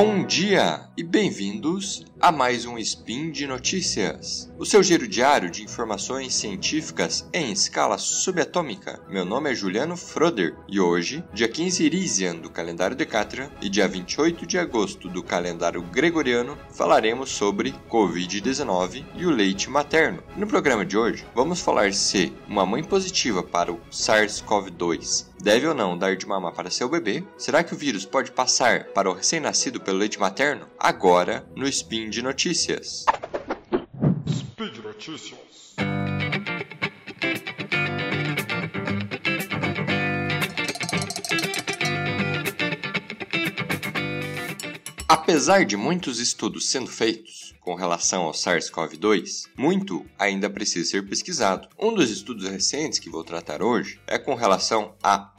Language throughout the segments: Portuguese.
Bom dia e bem-vindos a mais um Spin de Notícias, o seu giro diário de informações científicas em escala subatômica. Meu nome é Juliano Froder e hoje, dia 15 Irisian do calendário Decatrian e dia 28 de agosto do calendário Gregoriano, falaremos sobre Covid-19 e o leite materno. No programa de hoje, vamos falar se uma mãe positiva para o SARS-CoV-2 deve ou não dar de mamar para seu bebê, será que o vírus pode passar para o recém-nascido pelo leite materno? Agora, no Spin Spin de Notícias. Speed Notícias. Apesar de muitos estudos sendo feitos, com relação ao SARS-CoV-2, muito ainda precisa ser pesquisado. Um dos estudos recentes que vou tratar hoje é com relação à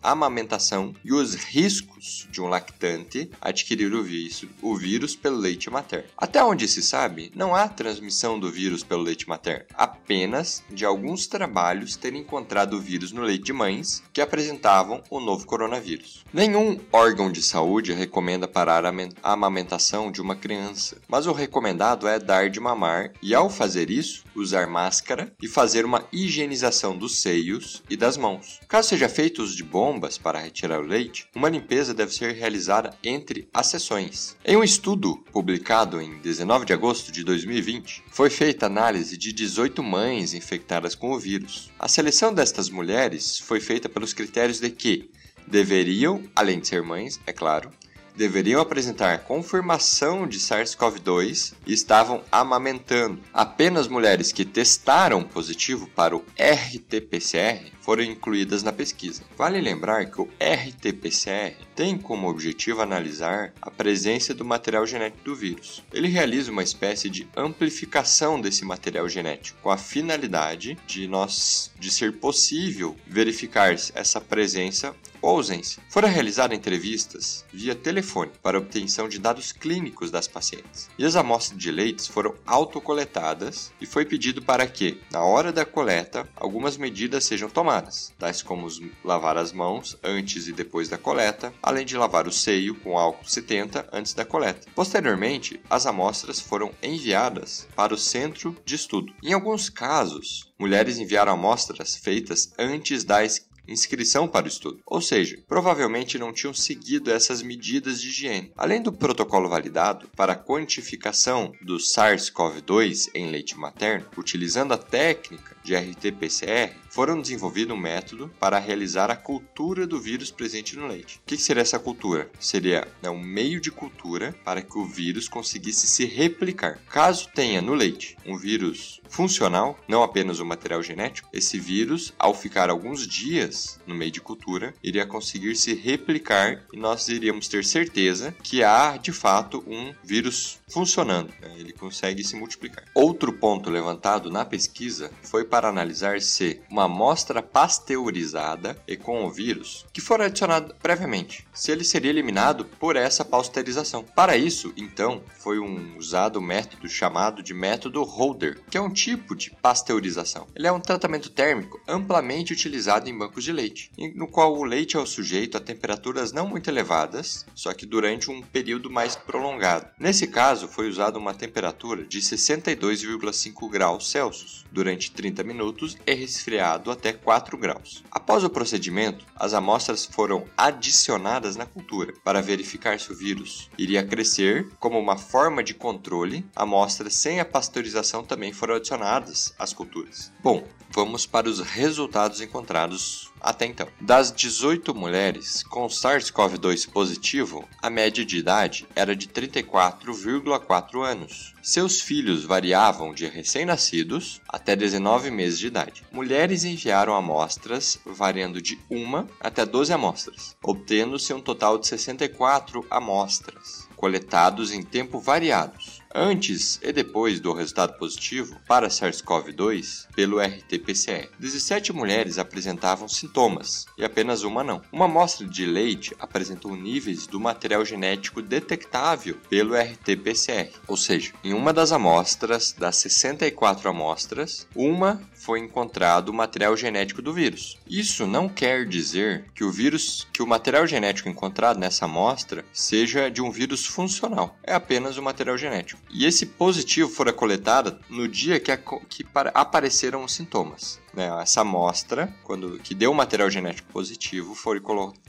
amamentação e os riscos de um lactante adquirir o vírus, pelo leite materno. Até onde se sabe, não há transmissão do vírus pelo leite materno, apenas de alguns trabalhos terem encontrado o vírus no leite de mães que apresentavam o novo coronavírus. Nenhum órgão de saúde recomenda parar a amamentação de uma criança, mas o recomendado recomendado é dar de mamar e, ao fazer isso, usar máscara e fazer uma higienização dos seios e das mãos. Caso seja feito uso de bombas para retirar o leite, uma limpeza deve ser realizada entre as sessões. Em um estudo publicado em 19 de agosto de 2020, foi feita análise de 18 mães infectadas com o vírus. A seleção destas mulheres foi feita pelos critérios de que deveriam, além de ser mães, é claro, deveriam apresentar confirmação de SARS-CoV-2 e estavam amamentando. Apenas mulheres que testaram positivo para o RT-PCR foram incluídas na pesquisa. Vale lembrar que o RT-PCR tem como objetivo analisar a presença do material genético do vírus. Ele realiza uma espécie de amplificação desse material genético, com a finalidade de nós de ser possível verificar essa presença ou ausência. Foram realizadas entrevistas via telefone para obtenção de dados clínicos das pacientes. E as amostras de leites foram autocoletadas e foi pedido para que, na hora da coleta, algumas medidas sejam tomadas tais como lavar as mãos antes e depois da coleta, além de lavar o seio com álcool 70 antes da coleta. Posteriormente, as amostras foram enviadas para o centro de estudo. Em alguns casos, mulheres enviaram amostras feitas antes da inscrição para o estudo, ou seja, provavelmente não tinham seguido essas medidas de higiene. Além do protocolo validado para a quantificação do SARS-CoV-2 em leite materno, utilizando a técnica de RT-PCR, foram desenvolvido um método para realizar a cultura do vírus presente no leite. O que seria essa cultura? Seria né, um meio de cultura para que o vírus conseguisse se replicar. Caso tenha no leite um vírus funcional, não apenas o material genético, esse vírus, ao ficar alguns dias no meio de cultura, iria conseguir se replicar e nós iríamos ter certeza que há de fato um vírus funcionando. Né? Ele consegue se multiplicar. Outro ponto levantado na pesquisa foi para analisar se uma amostra pasteurizada e com o vírus que for adicionado previamente, se ele seria eliminado por essa pasteurização. Para isso, então, foi um usado o método chamado de método Holder, que é um tipo de pasteurização. Ele é um tratamento térmico amplamente utilizado em bancos de leite, no qual o leite é sujeito a temperaturas não muito elevadas, só que durante um período mais prolongado. Nesse caso, foi usada uma temperatura de 62,5 graus Celsius durante 30 minutos e resfriado até 4 graus. Após o procedimento, as amostras foram adicionadas na cultura para verificar se o vírus iria crescer. Como uma forma de controle, amostras sem a pasteurização também foram adicionadas às culturas. Bom, vamos para os resultados encontrados até então. Das 18 mulheres com SARS-CoV-2 positivo, a média de idade era de 34,4 anos. Seus filhos variavam de recém-nascidos até 19 meses de idade. Mulheres enviaram amostras variando de 1 até 12 amostras, obtendo-se um total de 64 amostras coletados em tempo variados antes e depois do resultado positivo para SARS-CoV-2 pelo RT-PCR. 17 mulheres apresentavam sintomas e apenas uma não. Uma amostra de leite apresentou níveis do material genético detectável pelo RT-PCR, ou seja, em uma das amostras, das 64 amostras, uma foi encontrado o material genético do vírus. Isso não quer dizer que o vírus, que o material genético encontrado nessa amostra seja de um vírus funcional. É apenas o material genético. E esse positivo fora coletado no dia que, a, que apareceram os sintomas. Né? Essa amostra, quando que deu material genético positivo, foi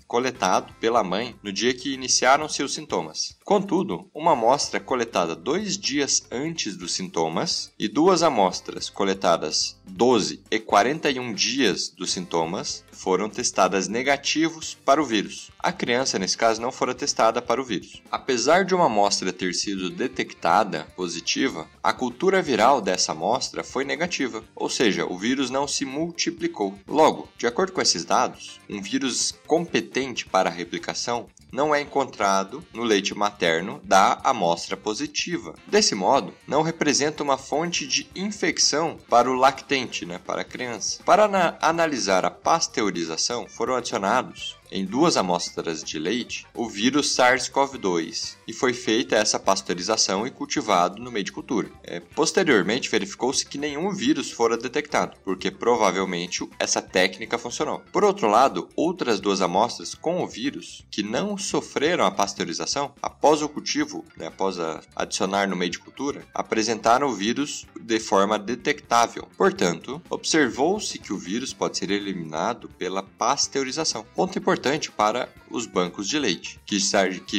coletado pela mãe no dia que iniciaram seus sintomas. Contudo, uma amostra coletada dois dias antes dos sintomas e duas amostras coletadas 12 e 41 dias dos sintomas foram testadas negativos para o vírus. A criança, nesse caso, não fora testada para o vírus. Apesar de uma amostra ter sido detectada positiva, a cultura viral dessa amostra foi negativa, ou seja, o vírus não se multiplicou. Logo, de acordo com esses dados, um vírus competente para a replicação não é encontrado no leite materno da amostra positiva. Desse modo, não representa uma fonte de infecção para o lactente, né, para a criança. Para analisar a pasteurização, foram adicionados em duas amostras de leite o vírus SARS-CoV-2 e foi feita essa pasteurização e cultivado no meio de cultura. É, posteriormente, verificou-se que nenhum vírus fora detectado, porque provavelmente essa técnica funcionou. Por outro lado, outras duas amostras com o vírus que não sofreram a pasteurização após o cultivo, né, após adicionar no meio de cultura, apresentaram o vírus de forma detectável. Portanto, observou-se que o vírus pode ser eliminado pela pasteurização. Ponto importante importante para os bancos de leite, que,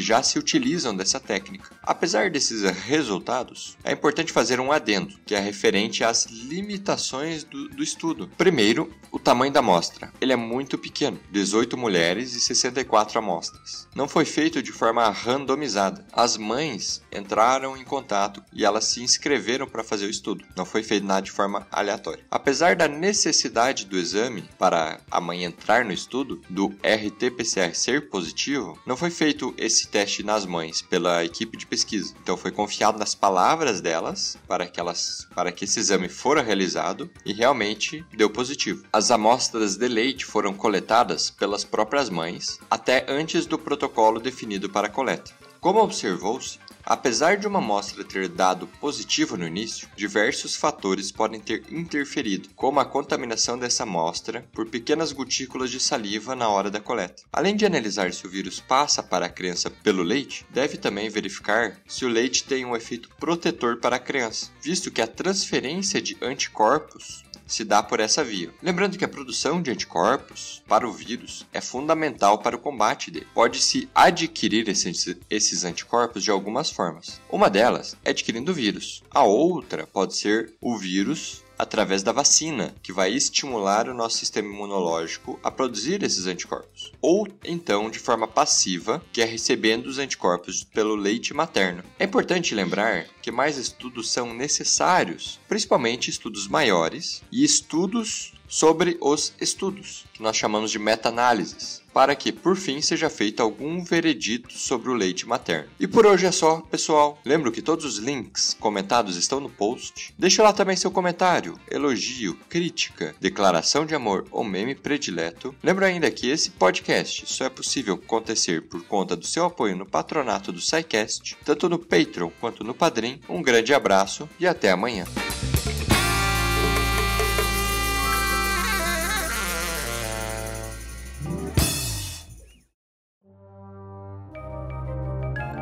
já se utilizam dessa técnica. Apesar desses resultados, é importante fazer um adendo, que é referente às limitações do, do estudo. Primeiro, o tamanho da amostra. Ele é muito pequeno, 18 mulheres e 64 amostras. Não foi feito de forma randomizada. As mães entraram em contato e elas se inscreveram para fazer o estudo. Não foi feito nada de forma aleatória. Apesar da necessidade do exame para a mãe entrar no estudo, do RT-PCR ser positivo, não foi feito esse teste nas mães pela equipe de pesquisa. Então foi confiado nas palavras delas para que elas para que esse exame fora realizado e realmente deu positivo. As amostras de leite foram coletadas pelas próprias mães até antes do protocolo definido para a coleta. Como observou-se, Apesar de uma amostra ter dado positivo no início, diversos fatores podem ter interferido, como a contaminação dessa amostra por pequenas gotículas de saliva na hora da coleta. Além de analisar se o vírus passa para a criança pelo leite, deve também verificar se o leite tem um efeito protetor para a criança, visto que a transferência de anticorpos se dá por essa via. Lembrando que a produção de anticorpos para o vírus é fundamental para o combate dele. Pode-se adquirir esses, anticorpos de algumas formas. Uma delas é adquirindo o vírus. A outra pode ser o vírus através da vacina, que vai estimular o nosso sistema imunológico a produzir esses anticorpos. Ou então de forma passiva, que é recebendo os anticorpos pelo leite materno. É importante lembrar que mais estudos são necessários, principalmente estudos maiores e estudos sobre os estudos, que nós chamamos de meta-análises, para que, por fim, seja feito algum veredito sobre o leite materno. E por hoje é só, pessoal. Lembro que todos os links comentados estão no post. Deixe lá também seu comentário, elogio, crítica, declaração de amor ou meme predileto. Lembro ainda que esse podcast só é possível acontecer por conta do seu apoio no patronato do SciCast, tanto no Patreon quanto no Padrim. Um grande abraço e até amanhã.